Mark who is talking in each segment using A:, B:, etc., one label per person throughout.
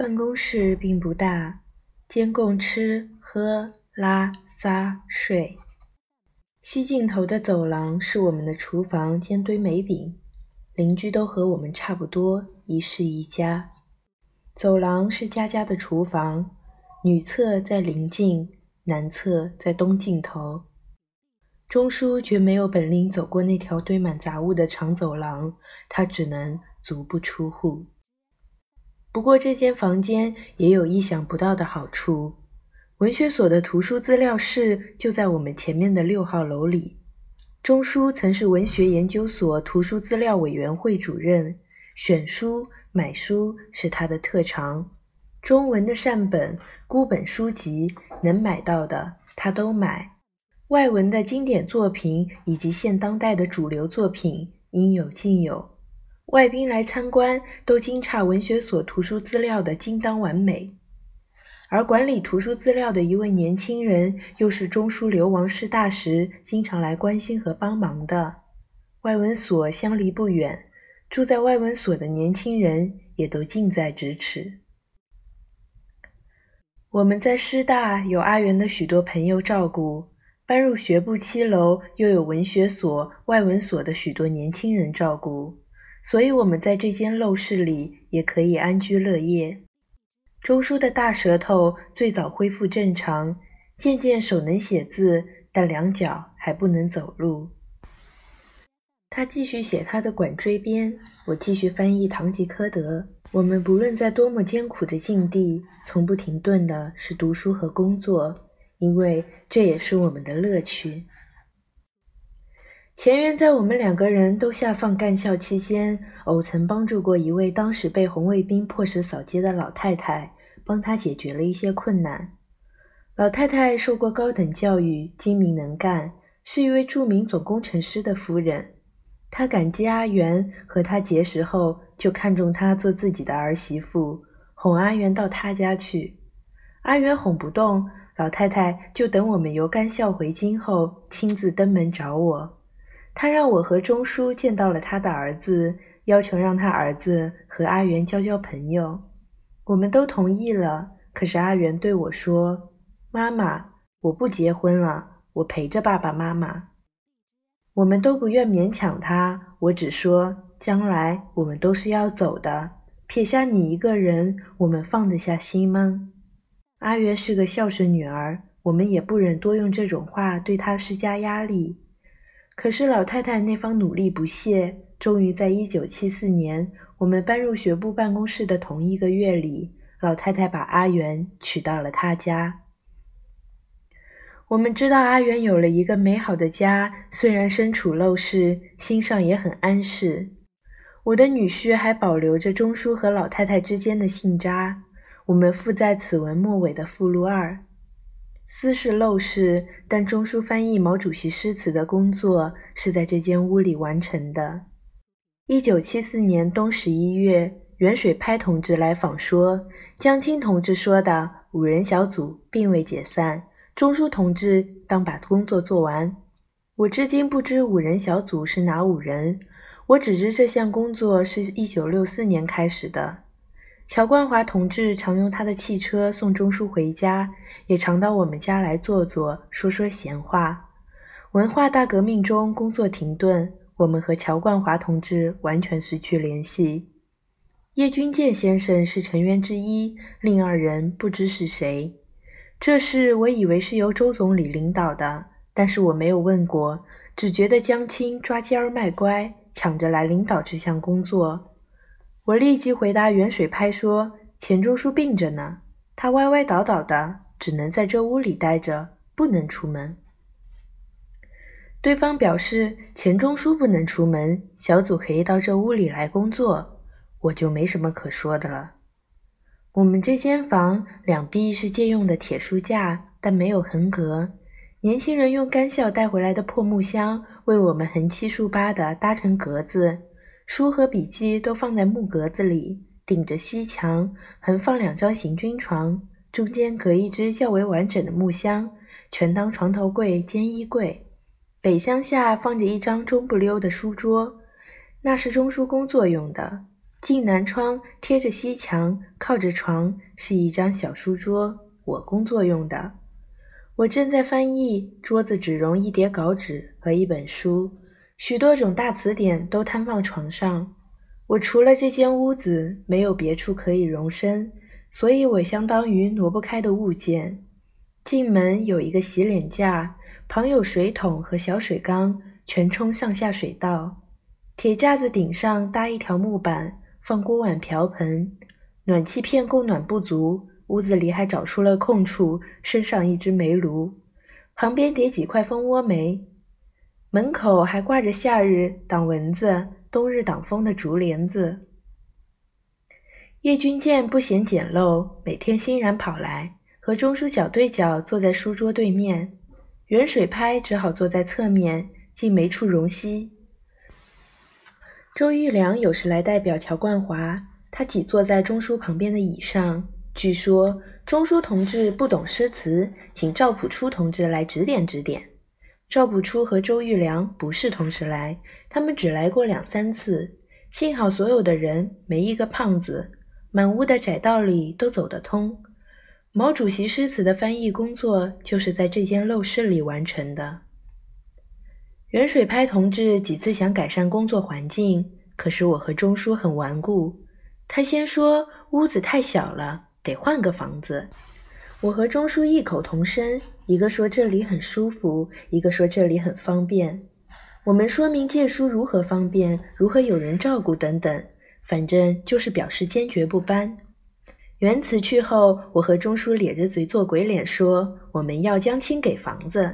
A: 办公室并不大，兼供吃喝拉撒睡。西尽头的走廊是我们的厨房兼堆煤饼，邻居都和我们差不多，一室一家。走廊是家家的厨房，女厕在邻近，男厕在东尽头。钟叔绝没有本领走过那条堆满杂物的长走廊，他只能足不出户。不过，这间房间也有意想不到的好处。文学所的图书资料室就在我们前面的六号楼里。钟书曾是文学研究所图书资料委员会主任，选书、买书是他的特长。中文的善本、孤本书籍，能买到的他都买；外文的经典作品以及现当代的主流作品，应有尽有。外宾来参观，都惊诧文学所图书资料的精当完美。而管理图书资料的一位年轻人，又是中书流亡师大时经常来关心和帮忙的。外文所相离不远，住在外文所的年轻人也都近在咫尺。我们在师大有阿元的许多朋友照顾，搬入学部七楼又有文学所、外文所的许多年轻人照顾。所以，我们在这间陋室里也可以安居乐业。钟书的大舌头最早恢复正常，渐渐手能写字，但两脚还不能走路。他继续写他的《管锥编》，我继续翻译《堂吉诃德》。我们不论在多么艰苦的境地，从不停顿的是读书和工作，因为这也是我们的乐趣。前缘在我们两个人都下放干校期间，偶曾帮助过一位当时被红卫兵迫使扫街的老太太，帮她解决了一些困难。老太太受过高等教育，精明能干，是一位著名总工程师的夫人。她感激阿元，和他结识后就看中她做自己的儿媳妇，哄阿元到他家去。阿元哄不动，老太太就等我们由干校回京后，亲自登门找我。他让我和钟叔见到了他的儿子，要求让他儿子和阿元交交朋友。我们都同意了。可是阿元对我说：“妈妈，我不结婚了，我陪着爸爸妈妈。”我们都不愿勉强他。我只说：“将来我们都是要走的，撇下你一个人，我们放得下心吗？”阿元是个孝顺女儿，我们也不忍多用这种话对她施加压力。可是老太太那方努力不懈，终于在一九七四年，我们搬入学部办公室的同一个月里，老太太把阿元娶到了她家。我们知道阿元有了一个美好的家，虽然身处陋室，心上也很安适。我的女婿还保留着钟书和老太太之间的信札，我们附在此文末尾的附录二。私是陋室，但中书翻译毛主席诗词的工作是在这间屋里完成的。一九七四年冬十一月，袁水拍同志来访说，江青同志说的五人小组并未解散，中书同志当把工作做完。我至今不知五人小组是哪五人，我只知这项工作是一九六四年开始的。乔冠华同志常用他的汽车送钟书回家，也常到我们家来坐坐，说说闲话。文化大革命中工作停顿，我们和乔冠华同志完全失去联系。叶君健先生是成员之一，另二人不知是谁。这事我以为是由周总理领导的，但是我没有问过，只觉得江青抓奸儿卖乖，抢着来领导这项工作。我立即回答袁水拍说：“钱钟书病着呢，他歪歪倒倒的，只能在这屋里待着，不能出门。”对方表示：“钱钟书不能出门，小组可以到这屋里来工作。”我就没什么可说的了。我们这间房两壁是借用的铁书架，但没有横格。年轻人用干校带回来的破木箱为我们横七竖八地搭成格子。书和笔记都放在木格子里，顶着西墙，横放两张行军床，中间隔一只较为完整的木箱，全当床头柜兼衣柜。北厢下放着一张中不溜的书桌，那是中书工作用的。进南窗，贴着西墙，靠着床，是一张小书桌，我工作用的。我正在翻译，桌子只容一叠稿纸和一本书，许多种大词典都摊放床上。我除了这间屋子，没有别处可以容身，所以我相当于挪不开的物件。进门有一个洗脸架，旁有水桶和小水缸，全冲上下水道。铁架子顶上搭一条木板。放锅碗瓢盆，暖气片供暖不足，屋子里还找出了空处，升上一只煤炉，旁边叠几块蜂窝煤。门口还挂着夏日挡蚊子、冬日挡风的竹帘子。叶君健不嫌简陋，每天欣然跑来，和钟书脚对脚坐在书桌对面，远水拍只好坐在侧面，竟没处容膝。周玉良有时来代表乔冠华，他挤坐在钟书旁边的椅上。据说钟书同志不懂诗词，请赵朴初同志来指点指点。赵朴初和周玉良不是同时来，他们只来过两三次。幸好所有的人没一个胖子，满屋的窄道里都走得通。毛主席诗词的翻译工作就是在这间陋室里完成的。袁水拍同志几次想改善工作环境，可是我和钟书很顽固。他先说屋子太小了，得换个房子。我和钟书异口同声，一个说这里很舒服，一个说这里很方便。我们说明借书如何方便，如何有人照顾等等，反正就是表示坚决不搬。原辞去后，我和钟书咧着嘴做鬼脸，说我们要江青给房子。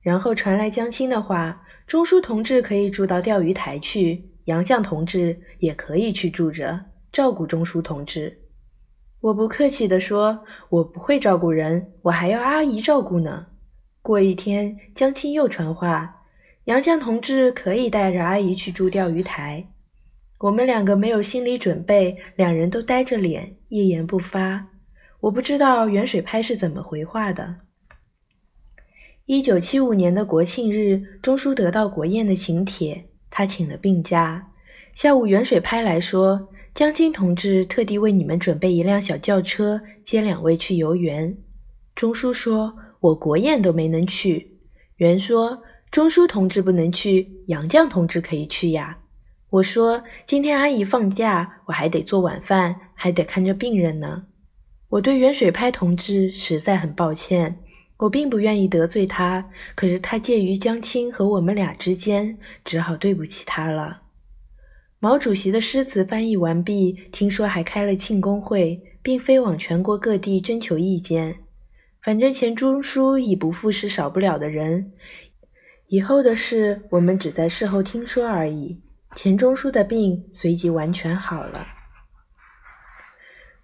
A: 然后传来江青的话：“钟书同志可以住到钓鱼台去，杨绛同志也可以去住着，照顾钟书同志。”我不客气地说：“我不会照顾人，我还要阿姨照顾呢。”过一天，江青又传话：“杨绛同志可以带着阿姨去住钓鱼台。”我们两个没有心理准备，两人都呆着脸，一言不发。我不知道远水拍是怎么回话的。一九七五年的国庆日，钟书得到国宴的请帖，他请了病假。下午，远水拍来说，江青同志特地为你们准备一辆小轿车，接两位去游园。钟书说：“我国宴都没能去。”袁说：“钟书同志不能去，杨绛同志可以去呀。”我说：“今天阿姨放假，我还得做晚饭，还得看着病人呢。”我对远水拍同志实在很抱歉。我并不愿意得罪他，可是他介于江青和我们俩之间，只好对不起他了。毛主席的诗词翻译完毕，听说还开了庆功会，并飞往全国各地征求意见。反正钱钟书已不复是少不了的人，以后的事我们只在事后听说而已。钱钟书的病随即完全好了。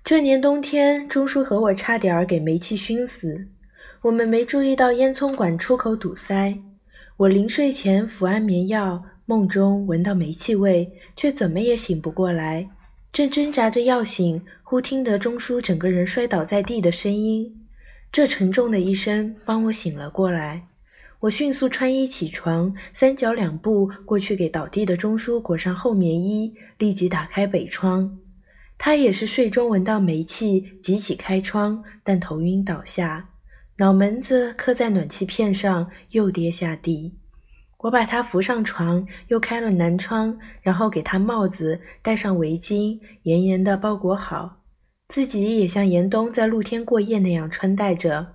A: 这年冬天，钟书和我差点儿给煤气熏死。我们没注意到烟囱管出口堵塞。我临睡前服安眠药，梦中闻到煤气味，却怎么也醒不过来。正挣扎着要醒，忽听得钟叔整个人摔倒在地的声音。这沉重的一声帮我醒了过来。我迅速穿衣起床，三脚两步过去给倒地的钟叔裹上厚棉衣，立即打开北窗。他也是睡中闻到煤气，急起开窗，但头晕倒下。脑门子磕在暖气片上，又跌下地。我把他扶上床，又开了南窗，然后给他帽子戴上围巾，严严的包裹好，自己也像严冬在露天过夜那样穿戴着。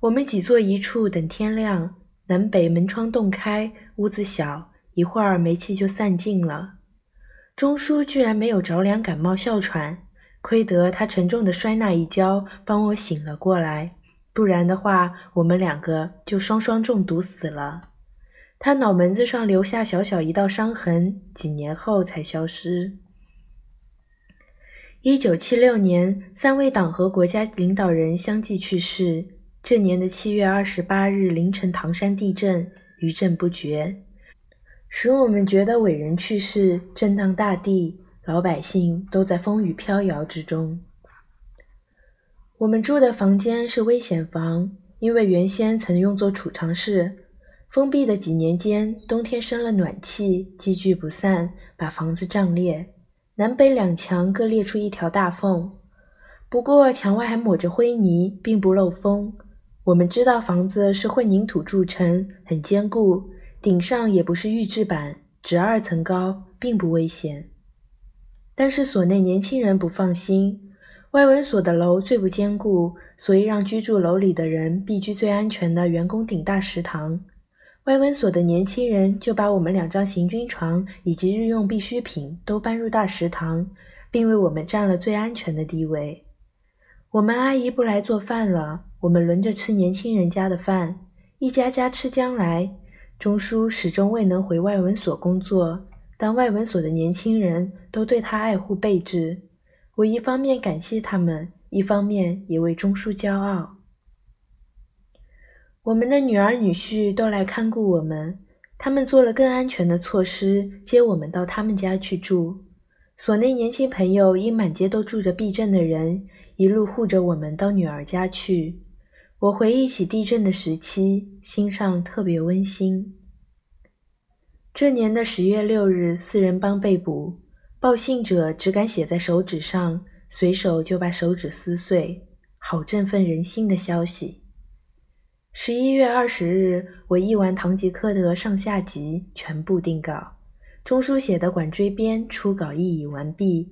A: 我们挤坐一处等天亮。南北门窗洞开，屋子小，一会儿煤气就散尽了。钟叔居然没有着凉、感冒、哮喘，亏得他沉重的摔那一跤，帮我醒了过来。不然的话，我们两个就双双中毒死了。他脑门子上留下小小一道伤痕，几年后才消失。一九七六年，三位党和国家领导人相继去世。这年的七月二十八日凌晨，唐山地震，余震不绝，使我们觉得伟人去世，震荡大地，老百姓都在风雨飘摇之中。我们住的房间是危险房，因为原先曾用作储藏室。封闭的几年间，冬天生了暖气，积聚不散，把房子胀裂。南北两墙各裂出一条大缝，不过墙外还抹着灰泥，并不漏风。我们知道房子是混凝土铸成，很坚固，顶上也不是预制板，只二层高，并不危险。但是所内年轻人不放心，外文所的楼最不坚固，所以让居住楼里的人避居最安全的员工顶大食堂。外文所的年轻人就把我们两张行军床以及日用必需品都搬入大食堂，并为我们占了最安全的地位。我们阿姨不来做饭了，我们轮着吃年轻人家的饭，一家家吃将来。钟叔始终未能回外文所工作，但外文所的年轻人都对他爱护备至。我一方面感谢他们，一方面也为钟叔骄傲。我们的女儿女婿都来看顾我们，他们做了更安全的措施，接我们到他们家去住。所内年轻朋友因满街都住着避震的人，一路护着我们到女儿家去。我回忆起地震的时期，心上特别温馨。这年的十月六日，四人帮被捕，报信者只敢写在手指上，随手就把手指撕碎，好振奋人心的消息。十一月二十日，我译完《堂吉诃德》上下集，全部定稿。钟书写的《管锥编》初稿译已完毕。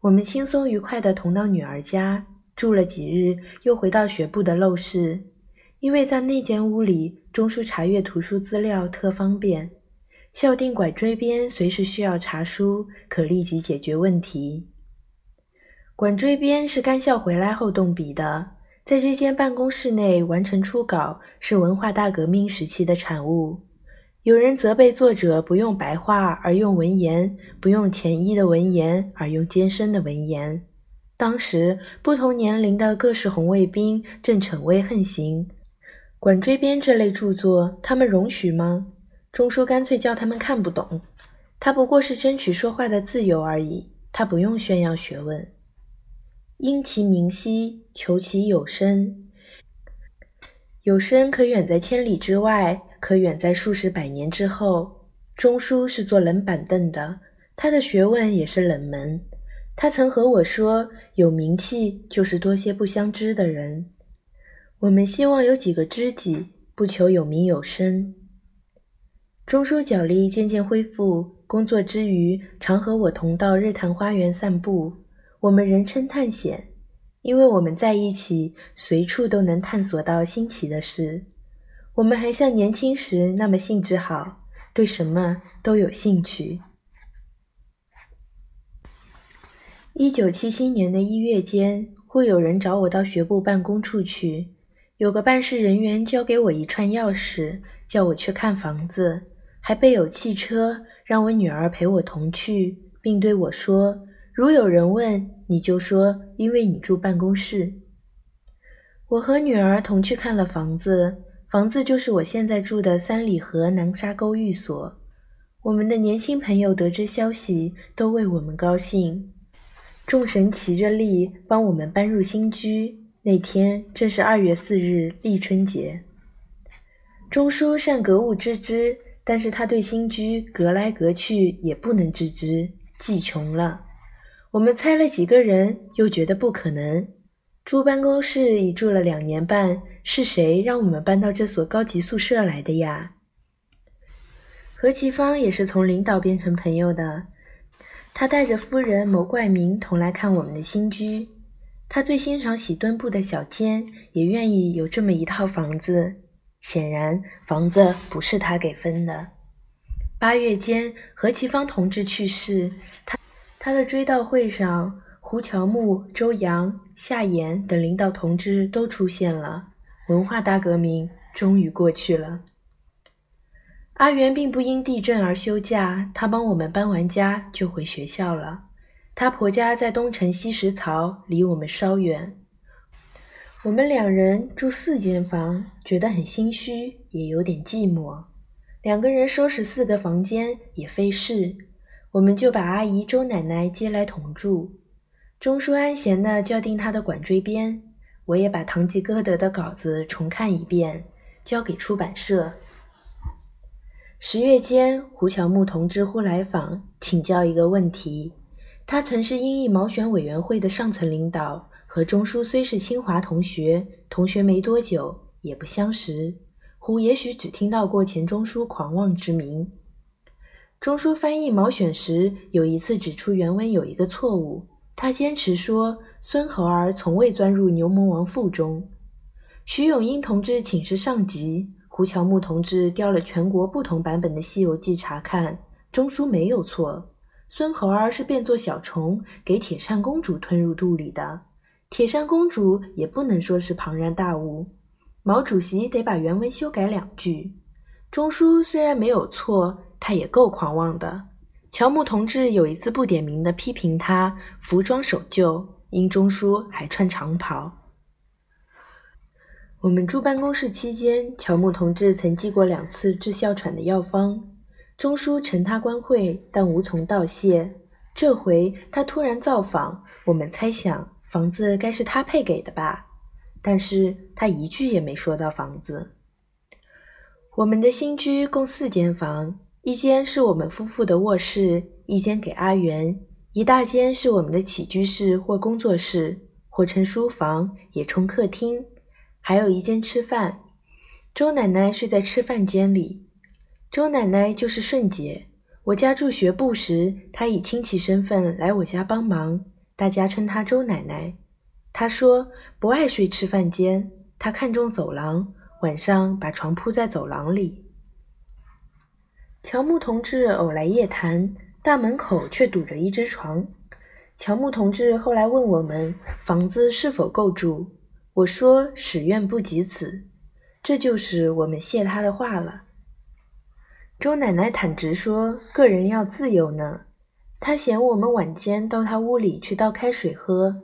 A: 我们轻松愉快地同到女儿家住了几日，又回到学部的陋室，因为在那间屋里，钟书查阅图书资料特方便。校订《管锥编》随时需要查书，可立即解决问题。《管锥编》是干校回来后动笔的。在这间办公室内完成初稿，是文化大革命时期的产物。有人责备作者不用白话而用文言，不用浅易的文言而用艰深的文言。当时不同年龄的各式红卫兵正逞威横行，《管锥编》这类著作，他们容许吗？钟书干脆叫他们看不懂。他不过是争取说话的自由而已，他不用炫耀学问。因其明晰，求其有声。有声可远在千里之外，可远在数十百年之后。钟书是坐冷板凳的，他的学问也是冷门。他曾和我说：“有名气就是多些不相知的人。”我们希望有几个知己，不求有名有身。钟书脚力渐渐恢复，工作之余常和我同到日坛花园散步。我们人称探险，因为我们在一起，随处都能探索到新奇的事。我们还像年轻时那么兴致好，对什么都有兴趣。一九七七年的一月间，会有人找我到学部办公处去，有个办事人员交给我一串钥匙，叫我去看房子，还备有汽车，让我女儿陪我同去，并对我说。如有人问，你就说，因为你住办公室。我和女儿同去看了房子，房子就是我现在住的三里河南沙沟寓所。我们的年轻朋友得知消息，都为我们高兴，众神齐着力帮我们搬入新居。那天正是二月四日，立春节。钟书善格物致知，但是他对新居隔来隔去也不能致知，既穷了。我们猜了几个人，又觉得不可能。住办公室已住了两年半，是谁让我们搬到这所高级宿舍来的呀？何其芳也是从领导变成朋友的，他带着夫人牟冠明同来看我们的新居。他最欣赏喜墩布的小间，也愿意有这么一套房子。显然，房子不是他给分的。八月间，何其芳同志去世，他。他的追悼会上，胡乔木、周扬、夏衍等领导同志都出现了。文化大革命终于过去了。阿元并不因地震而休假，他帮我们搬完家就回学校了。他婆家在东城西石槽，离我们稍远。我们两人住四间房，觉得很心虚，也有点寂寞。两个人收拾四个房间也费事。我们就把阿姨周奶奶接来同住。钟书安闲地校订他的《管锥编》，我也把《堂吉诃德》的稿子重看一遍，交给出版社。十月间，胡乔木同志忽来访，请教一个问题。他曾是英译毛选委员会的上层领导，和钟书虽是清华同学，同学没多久，也不相识。胡也许只听到过钱钟书狂妄之名。钟书翻译毛选时，有一次指出原文有一个错误，他坚持说孙猴儿从未钻入牛魔王腹中。徐永英同志请示上级，胡乔木同志调了全国不同版本的《西游记》查看，钟书没有错。孙猴儿是变作小虫，给铁扇公主吞入肚里的。铁扇公主也不能说是庞然大物。毛主席得把原文修改两句。钟书虽然没有错，他也够狂妄的。乔木同志有一次不点名的批评他服装守旧，因钟书还穿长袍。我们住办公室期间，乔木同志曾寄过两次治哮喘的药方。钟书承他官会，但无从道谢。这回他突然造访，我们猜想房子该是他配给的吧，但是他一句也没说到房子。我们的新居共四间房，一间是我们夫妇的卧室，一间给阿元，一大间是我们的起居室或工作室，或称书房，也称客厅，还有一间吃饭。周奶奶睡在吃饭间里。周奶奶就是顺姐。我家住学部时，她以亲戚身份来我家帮忙，大家称她周奶奶。她说不爱睡吃饭间，她看中走廊，晚上把床铺在走廊里。乔木同志偶来夜谈，大门口却堵着一只床。乔木同志后来问我们房子是否够住，我说始愿不及此，这就是我们谢他的话了。周奶奶坦直说：“个人要自由呢。”她嫌我们晚间到她屋里去倒开水喝，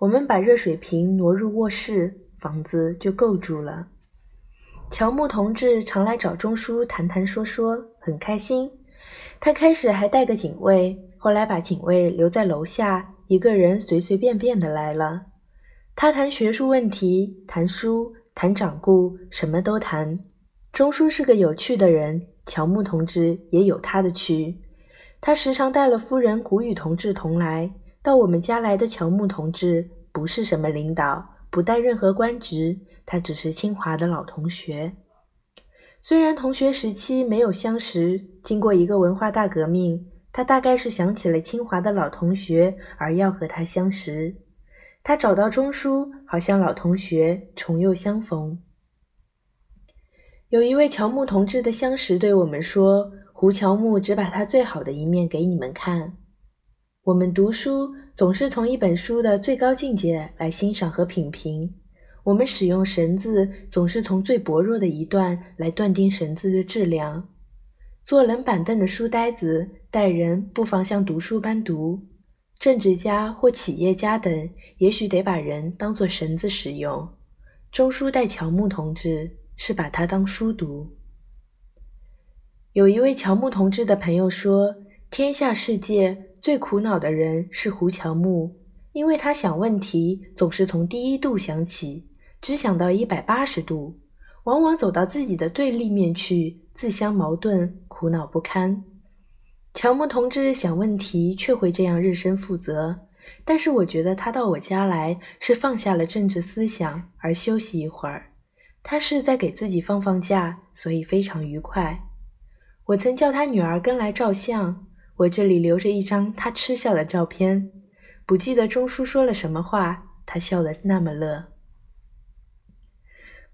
A: 我们把热水瓶挪入卧室，房子就够住了。乔木同志常来找钟书谈谈说说，很开心。他开始还带个警卫，后来把警卫留在楼下，一个人随随便便的来了。他谈学术问题，谈书，谈掌故，什么都谈。钟书是个有趣的人。乔木同志也有他的趣，他时常带了夫人谷雨同志同来。到我们家来的乔木同志不是什么领导，不带任何官职，他只是清华的老同学。虽然同学时期没有相识，经过一个文化大革命，他大概是想起了清华的老同学，而要和他相识。他找到钟书，好像老同学重又相逢。有一位乔木同志的相识对我们说：“胡乔木只把他最好的一面给你们看。我们读书总是从一本书的最高境界来欣赏和品评，我们使用绳子总是从最薄弱的一段来断定绳子的质量。坐冷板凳的书呆子待人不妨像读书般读，政治家或企业家等也许得把人当作绳子使用。钟书带乔木同志。”是把它当书读。有一位乔木同志的朋友说：“天下世界最苦恼的人是胡乔木，因为他想问题总是从第一度想起，只想到一百八十度，往往走到自己的对立面去，自相矛盾，苦恼不堪。”乔木同志想问题却会这样认真负责，但是我觉得他到我家来是放下了政治思想而休息一会儿。他是在给自己放放假，所以非常愉快。我曾叫他女儿跟来照相，我这里留着一张他嗤笑的照片。不记得钟叔说了什么话，他笑得那么乐。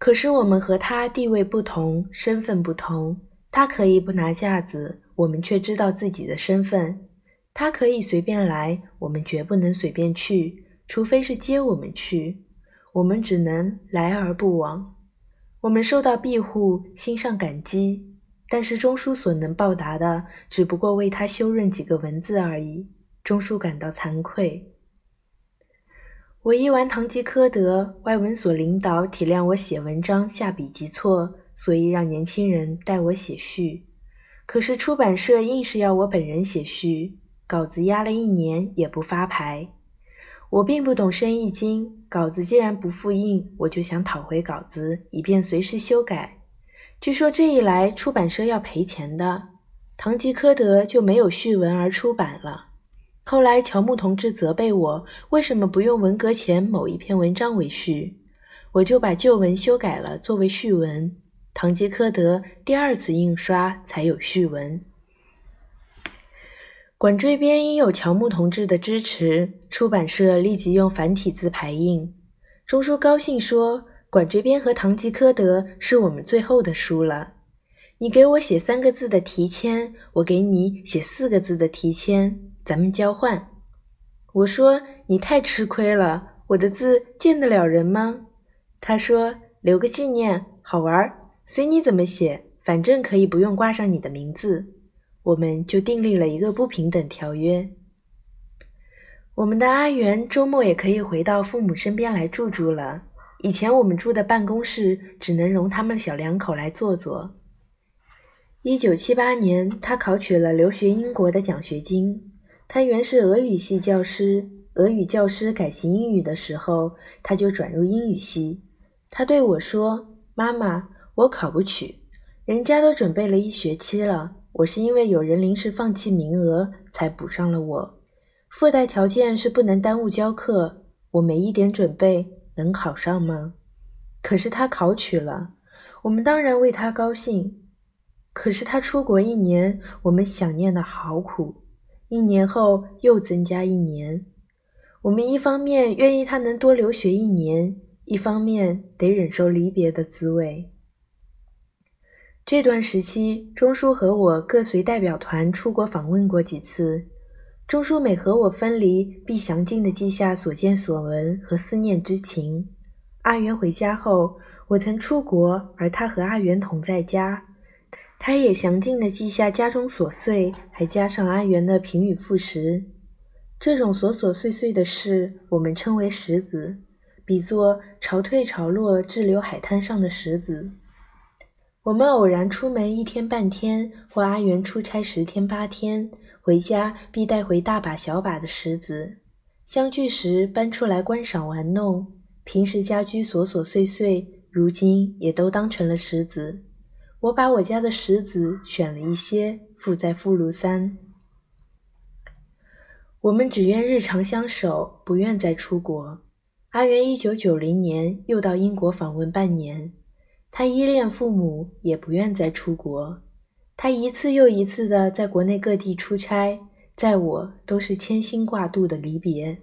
A: 可是我们和他地位不同，身份不同。他可以不拿架子，我们却知道自己的身份。他可以随便来，我们绝不能随便去，除非是接我们去，我们只能来而不往。我们受到庇护，心上感激，但是钟书所能报答的，只不过为他修润几个文字而已。钟书感到惭愧。我译完《堂吉诃德》，外文所领导体谅我写文章下笔急错，所以让年轻人代我写序。可是出版社硬是要我本人写序，稿子压了一年也不发牌。我并不懂生意经，稿子既然不复印，我就想讨回稿子，以便随时修改。据说这一来，出版社要赔钱的，《堂吉诃德》就没有序文而出版了。后来，乔木同志责备我为什么不用文革前某一篇文章为序，我就把旧文修改了作为序文。堂吉诃德第二次印刷才有序文。管锥编因有乔木同志的支持，出版社立即用繁体字排印。钟书高兴说：“管锥编和堂吉诃德是我们最后的书了。你给我写三个字的题签，我给你写四个字的题签。”咱们交换。我说你太吃亏了，我的字见得了人吗？他说留个纪念，好玩，随你怎么写，反正可以不用挂上你的名字。我们就订立了一个不平等条约。我们的阿元周末也可以回到父母身边来住住了。以前我们住的办公室只能容他们小两口来坐坐。一九七八年，他考取了留学英国的奖学金。他原是俄语系教师，俄语教师改行英语的时候，他就转入英语系。他对我说：“妈妈，我考不取，人家都准备了一学期了，我是因为有人临时放弃名额才补上了我。附带条件是不能耽误教课，我没一点准备，能考上吗？”可是他考取了，我们当然为他高兴。可是他出国一年，我们想念的好苦。一年后又增加一年，我们一方面愿意他能多留学一年，一方面得忍受离别的滋味。这段时期，钟书和我各随代表团出国访问过几次。钟书每和我分离，必详尽地记下所见所闻和思念之情。阿元回家后，我曾出国，而他和阿元同在家。他也详尽地记下家中琐碎，还加上阿元的平语副食。这种琐琐碎碎的事，我们称为石子，比作潮退潮落滞留海滩上的石子。我们偶然出门一天半天，或阿元出差十天八天，回家必带回大把小把的石子。相聚时搬出来观赏玩弄，平时家居琐琐碎碎，如今也都当成了石子。我把我家的石子选了一些，附在附录三。我们只愿日常相守，不愿再出国。阿元一九九零年又到英国访问半年，他依恋父母，也不愿再出国。他一次又一次的在国内各地出差，在我都是牵心挂肚的离别。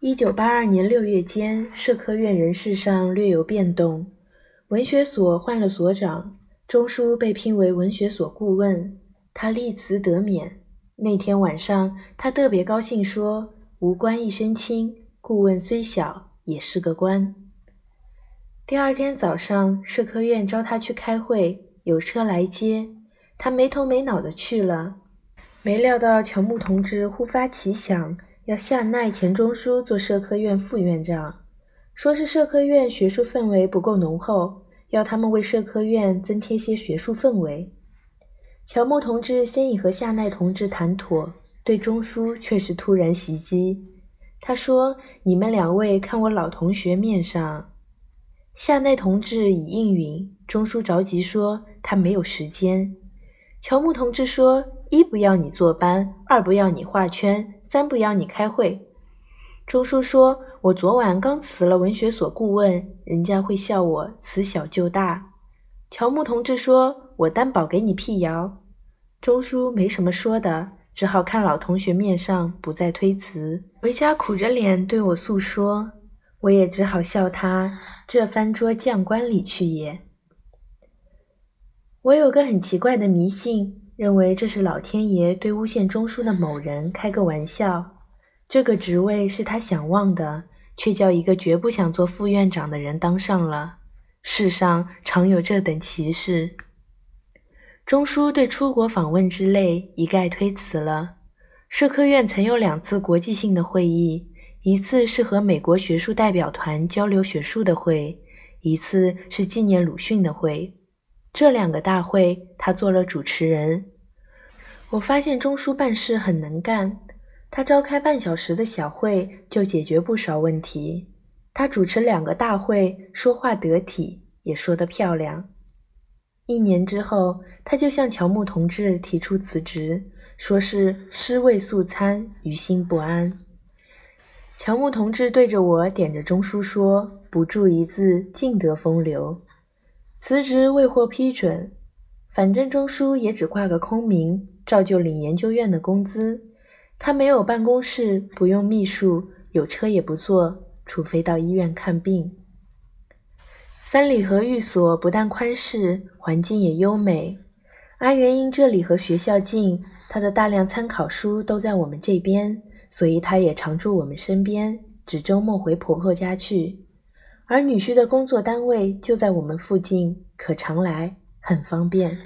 A: 一九八二年六月间，社科院人事上略有变动。文学所换了所长，钟书被聘为文学所顾问，他立辞得免。那天晚上，他特别高兴，说：“无官一身轻，顾问虽小，也是个官。”第二天早上，社科院召他去开会，有车来接，他没头没脑的去了。没料到乔木同志忽发奇想，要下奈钱钟书做社科院副院长。说是社科院学术氛围不够浓厚，要他们为社科院增添些学术氛围。乔木同志先已和夏奈同志谈妥，对钟书却是突然袭击。他说：“你们两位看我老同学面上。”夏奈同志已应允。钟书着急说：“他没有时间。”乔木同志说：“一不要你坐班，二不要你画圈，三不要你开会。”钟书说：“我昨晚刚辞了文学所顾问，人家会笑我辞小就大。”乔木同志说：“我担保给你辟谣。”钟书没什么说的，只好看老同学面上不再推辞，回家苦着脸对我诉说。我也只好笑他这翻桌将官里去也。我有个很奇怪的迷信，认为这是老天爷对诬陷钟书的某人开个玩笑。这个职位是他想望的，却叫一个绝不想做副院长的人当上了。世上常有这等奇事。钟书对出国访问之类一概推辞了。社科院曾有两次国际性的会议，一次是和美国学术代表团交流学术的会，一次是纪念鲁迅的会。这两个大会，他做了主持人。我发现钟书办事很能干。他召开半小时的小会就解决不少问题。他主持两个大会，说话得体，也说得漂亮。一年之后，他就向乔木同志提出辞职，说是尸位素餐，于心不安。乔木同志对着我点着中书说：“不注一字，尽得风流。”辞职未获批准，反正中书也只挂个空名，照旧领研究院的工资。他没有办公室，不用秘书，有车也不坐，除非到医院看病。三里河寓所不但宽适，环境也优美。阿元因这里和学校近，他的大量参考书都在我们这边，所以他也常住我们身边，只周末回婆婆家去。而女婿的工作单位就在我们附近，可常来，很方便。